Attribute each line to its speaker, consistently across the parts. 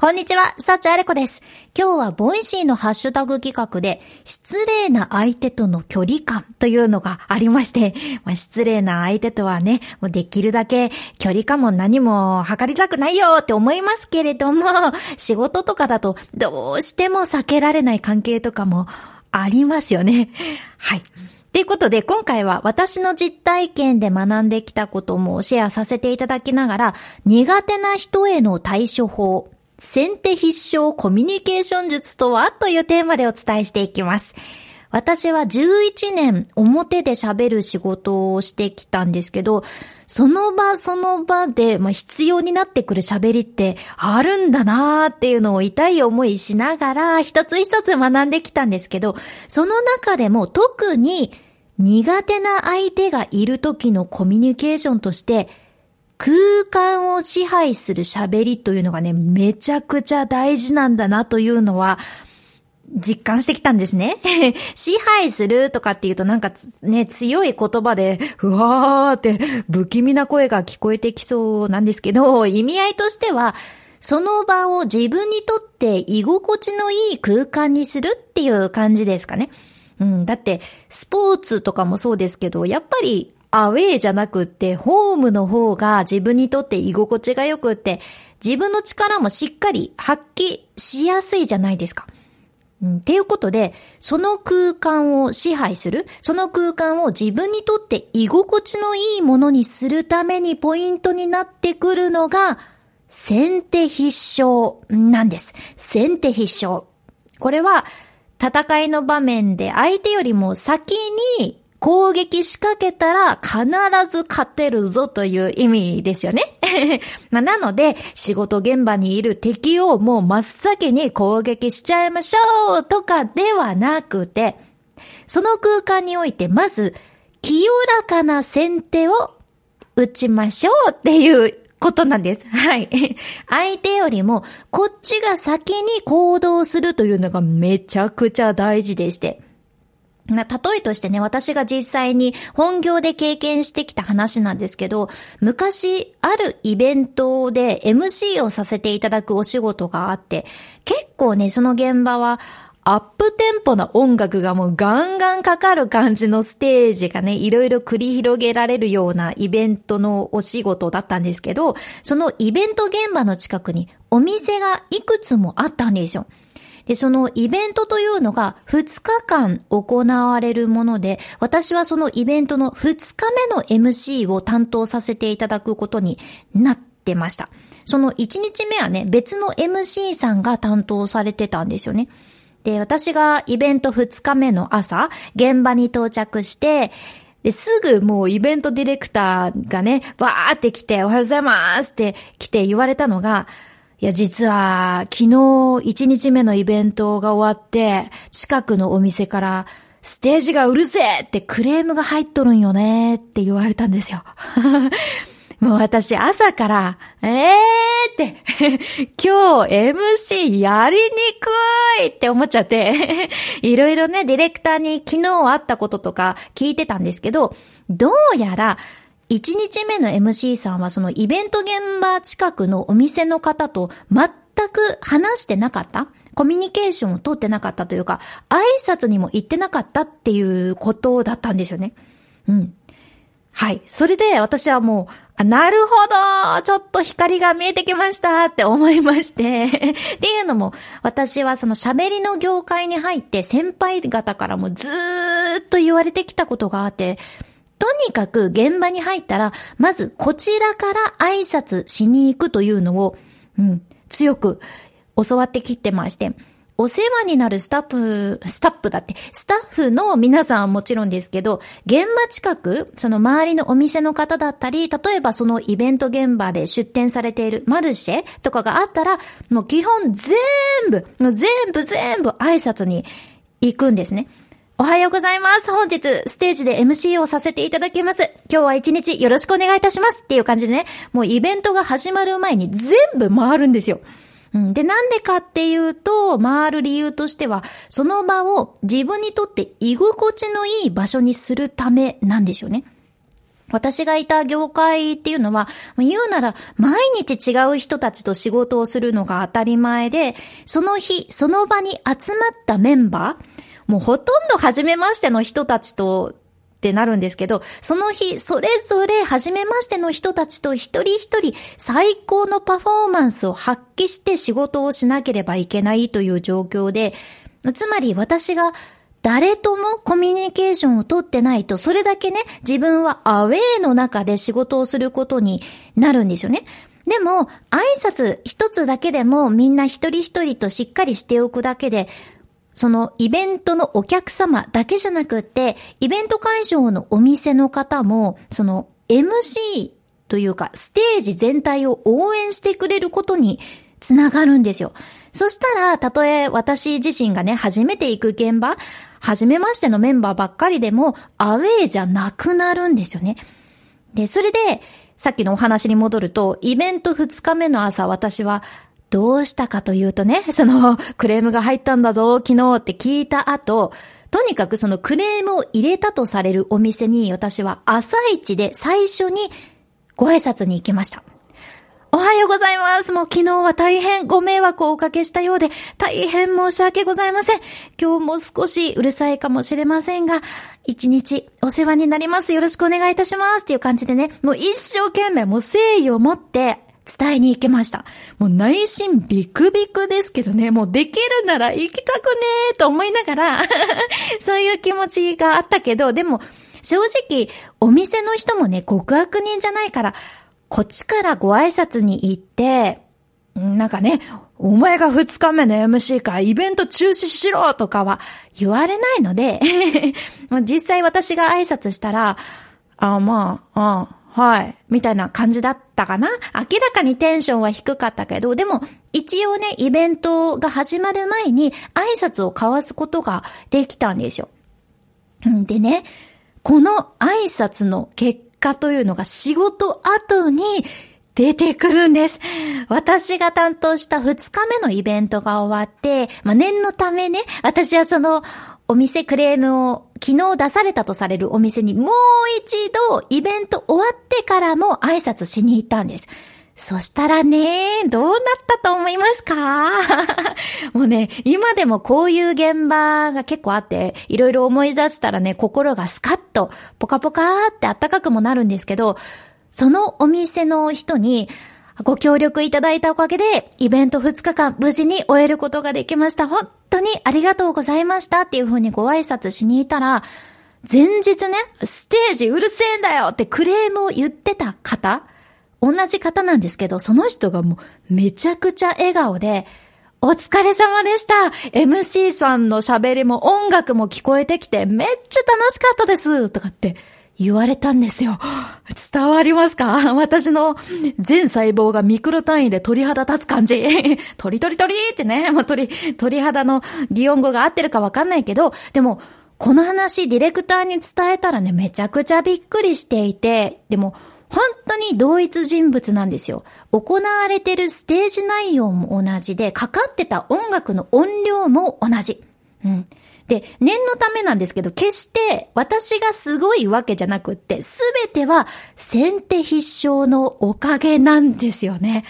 Speaker 1: こんにちは、サチアレコです。今日は Voicy のハッシュタグ企画で、失礼な相手との距離感というのがありまして、まあ、失礼な相手とはね、もうできるだけ距離感も何も測りたくないよって思いますけれども、仕事とかだとどうしても避けられない関係とかもありますよね。はい。ということで、今回は私の実体験で学んできたこともシェアさせていただきながら、苦手な人への対処法、先手必勝コミュニケーション術とは？というテーマでお伝えしていきます。私は11年表で喋る仕事をしてきたんですけど、その場その場で、まあ、必要になってくる喋りってあるんだなーっていうのを痛い思いしながら一つ一つ学んできたんですけど、その中でも特に苦手な相手がいる時のコミュニケーションとして空間を支配する喋りというのがね、めちゃくちゃ大事なんだなというのは、実感してきたんですね。支配するとかっていうとなんかね、強い言葉で、ふわーって不気味な声が聞こえてきそうなんですけど、意味合いとしては、その場を自分にとって居心地のいい空間にするっていう感じですかね。うん、だって、スポーツとかもそうですけど、やっぱりアウェーじゃなくって、ホームの方が自分にとって居心地が良くって、自分の力もしっかり発揮しやすいじゃないですか。うん、っていうことで、その空間を支配する、その空間を自分にとって居心地のいいものにするためにポイントになってくるのが、先手必勝なんです。先手必勝。これは、戦いの場面で相手よりも先に攻撃仕掛けたら必ず勝てるぞという意味ですよね。まあ、なので、仕事現場にいる敵をもう真っ先に攻撃しちゃいましょうとかではなくて、その空間においてまず、清らかな先手を打ちましょうっていうことなんです。はい。相手よりも、こっちが先に行動するというのがめちゃくちゃ大事でして。な、例えとしてね、私が実際に本業で経験してきた話なんですけど、昔、あるイベントで MC をさせていただくお仕事があって、結構ね、その現場は、アップテンポな音楽がもうガンガンかかる感じのステージがね、いろいろ繰り広げられるようなイベントのお仕事だったんですけど、そのイベント現場の近くにお店がいくつもあったんですよ。で、そのイベントというのが2日間行われるもので、私はそのイベントの2日目の MC を担当させていただくことになってました。その1日目はね、別の MC さんが担当されてたんですよね。で、私がイベント2日目の朝、現場に到着して、で、すぐもうイベントディレクターがね、わーって来て、おはようございますって来て言われたのが、いや、実は、昨日1日目のイベントが終わって、近くのお店から、ステージがうるせえってクレームが入っとるんよねって言われたんですよ。もう私朝から、えーって、今日 MC やりにくいって思っちゃって いろいろね、ディレクターに昨日あったこととか聞いてたんですけど、どうやら1日目の MC さんはそのイベント現場近くのお店の方と全く話してなかった？コミュニケーションを取ってなかったというか、挨拶にも行ってなかったっていうことだったんですよね。うん。はい。それで私はもう、あなるほどちょっと光が見えてきましたって思いまして っていうのも、私はその喋りの業界に入って先輩方からもずーっと言われてきたことがあって、とにかく現場に入ったら、まずこちらから挨拶しに行くというのを、うん、強く教わってきてまして、お世話になるスタッフ、スタッフだって、スタッフの皆さんはもちろんですけど、現場近く、その周りのお店の方だったり、例えばそのイベント現場で出店されているマルシェとかがあったら、もう基本全部、もう全部全部挨拶に行くんですね。おはようございます。本日、ステージで MC をさせていただきます。今日は一日よろしくお願いいたしますっていう感じでね、もうイベントが始まる前に全部回るんですよ。うん、で、なんでかっていうと、回る理由としては、その場を自分にとって居心地のいい場所にするためなんですよね。私がいた業界っていうのは、言うなら毎日違う人たちと仕事をするのが当たり前で、その日、その場に集まったメンバー、もうほとんど初めましての人たちとってなるんですけど、その日、それぞれ初めましての人たちと一人一人最高のパフォーマンスを発揮して仕事をしなければいけないという状況で、つまり私が誰ともコミュニケーションをとってないと、それだけね、自分はアウェーの中で仕事をすることになるんですよね。でも、挨拶一つだけでもみんな一人一人としっかりしておくだけで、そのイベントのお客様だけじゃなくって、イベント会場のお店の方も、その MC というか、ステージ全体を応援してくれることにつながるんですよ。そしたら、たとえ私自身がね、初めて行く現場、初めましてのメンバーばっかりでも、アウェイじゃなくなるんですよね。で、それで、さっきのお話に戻ると、イベント2日目の朝、私は、どうしたかというとね、その、クレームが入ったんだぞ、昨日って聞いた後、とにかくそのクレームを入れたとされるお店に私は朝一で最初にご挨拶に行きました。おはようございます。もう昨日は大変ご迷惑をおかけしたようで、大変申し訳ございません。今日も少しうるさいかもしれませんが、一日お世話になります。よろしくお願いいたします。っていう感じでね、もう一生懸命もう誠意を持って伝えに行けました。もう内心ビクビクですけどね、もうできるなら行きたくねーと思いながら そういう気持ちがあったけど、でも正直お店の人もね、極悪人じゃないから、こっちからご挨拶に行って、なんかね、お前が二日目の MC か、イベント中止しろとかは言われないので 実際私が挨拶したら、あ、まあ、あ、はい、みたいな感じだったかな？明らかにテンションは低かったけど、でも一応ね、イベントが始まる前に挨拶を交わすことができたんですよ。でね、この挨拶の結果というのが仕事後に出てくるんです。私が担当した2日目のイベントが終わって、まあ、念のためね、私はそのお店クレームを昨日出されたとされるお店にもう一度イベント終わってからも挨拶しに行ったんです。そしたらね、どうなったと思いますか？もうね、今でもこういう現場が結構あって、いろいろ思い出したらね、心がスカッと、ポカポカーって暖かくもなるんですけど、そのお店の人に、ご協力いただいたおかげで、イベント2日間無事に終えることができました。本当にありがとうございましたっていう風にご挨拶しに行ったら、前日ね、ステージうるせえんだよってクレームを言ってた方、同じ方なんですけど、その人がもうめちゃくちゃ笑顔で、お疲れ様でした !MC さんの喋りも音楽も聞こえてきてめっちゃ楽しかったですとかって言われたんですよ。伝わりますか？私の全細胞がミクロ単位で鳥肌立つ感じ。鳥鳥鳥ってね、もう鳥、鳥肌の擬音語が合ってるかわかんないけど、でも、この話ディレクターに伝えたらね、めちゃくちゃびっくりしていて、でも、本当に同一人物なんですよ。行われてるステージ内容も同じで、かかってた音楽の音量も同じ。うん。で、念のためなんですけど、決して私がすごいわけじゃなくって、すべては先手必勝のおかげなんですよね。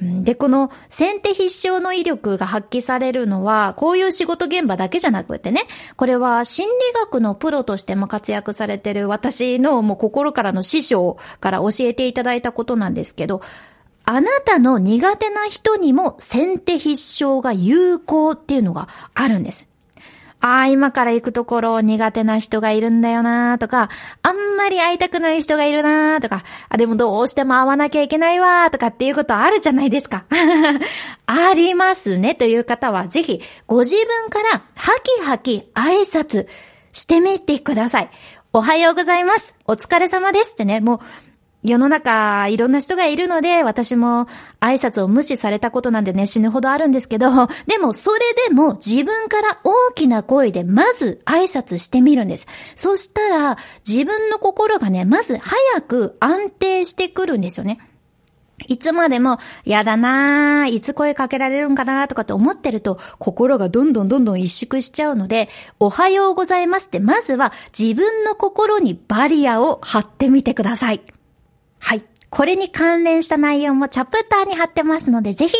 Speaker 1: で、この先手必勝の威力が発揮されるのは、こういう仕事現場だけじゃなくてね、これは心理学のプロとしても活躍されてる私のもう心からの師匠から教えていただいたことなんですけど、あなたの苦手な人にも先手必勝が有効っていうのがあるんです。ああ、今から行くところ苦手な人がいるんだよなーとか、あんまり会いたくない人がいるなーとか、あ、でもどうしても会わなきゃいけないわーとかっていうことあるじゃないですか。ありますねという方は、ぜひ、ご自分からハキハキ挨拶してみてください。おはようございます。お疲れ様ですってね、もう、世の中いろんな人がいるので、私も挨拶を無視されたことなんでね、死ぬほどあるんですけど、でもそれでも自分から大きな声でまず挨拶してみるんです。そしたら自分の心がね、まず早く安定してくるんですよね。いつまでも、やだなぁ、いつ声かけられるんかなぁとかって思ってると、心がどんどんどんどん萎縮しちゃうので、おはようございますって、まずは自分の心にバリアを張ってみてください。はい。これに関連した内容もチャプターに貼ってますので、ぜひ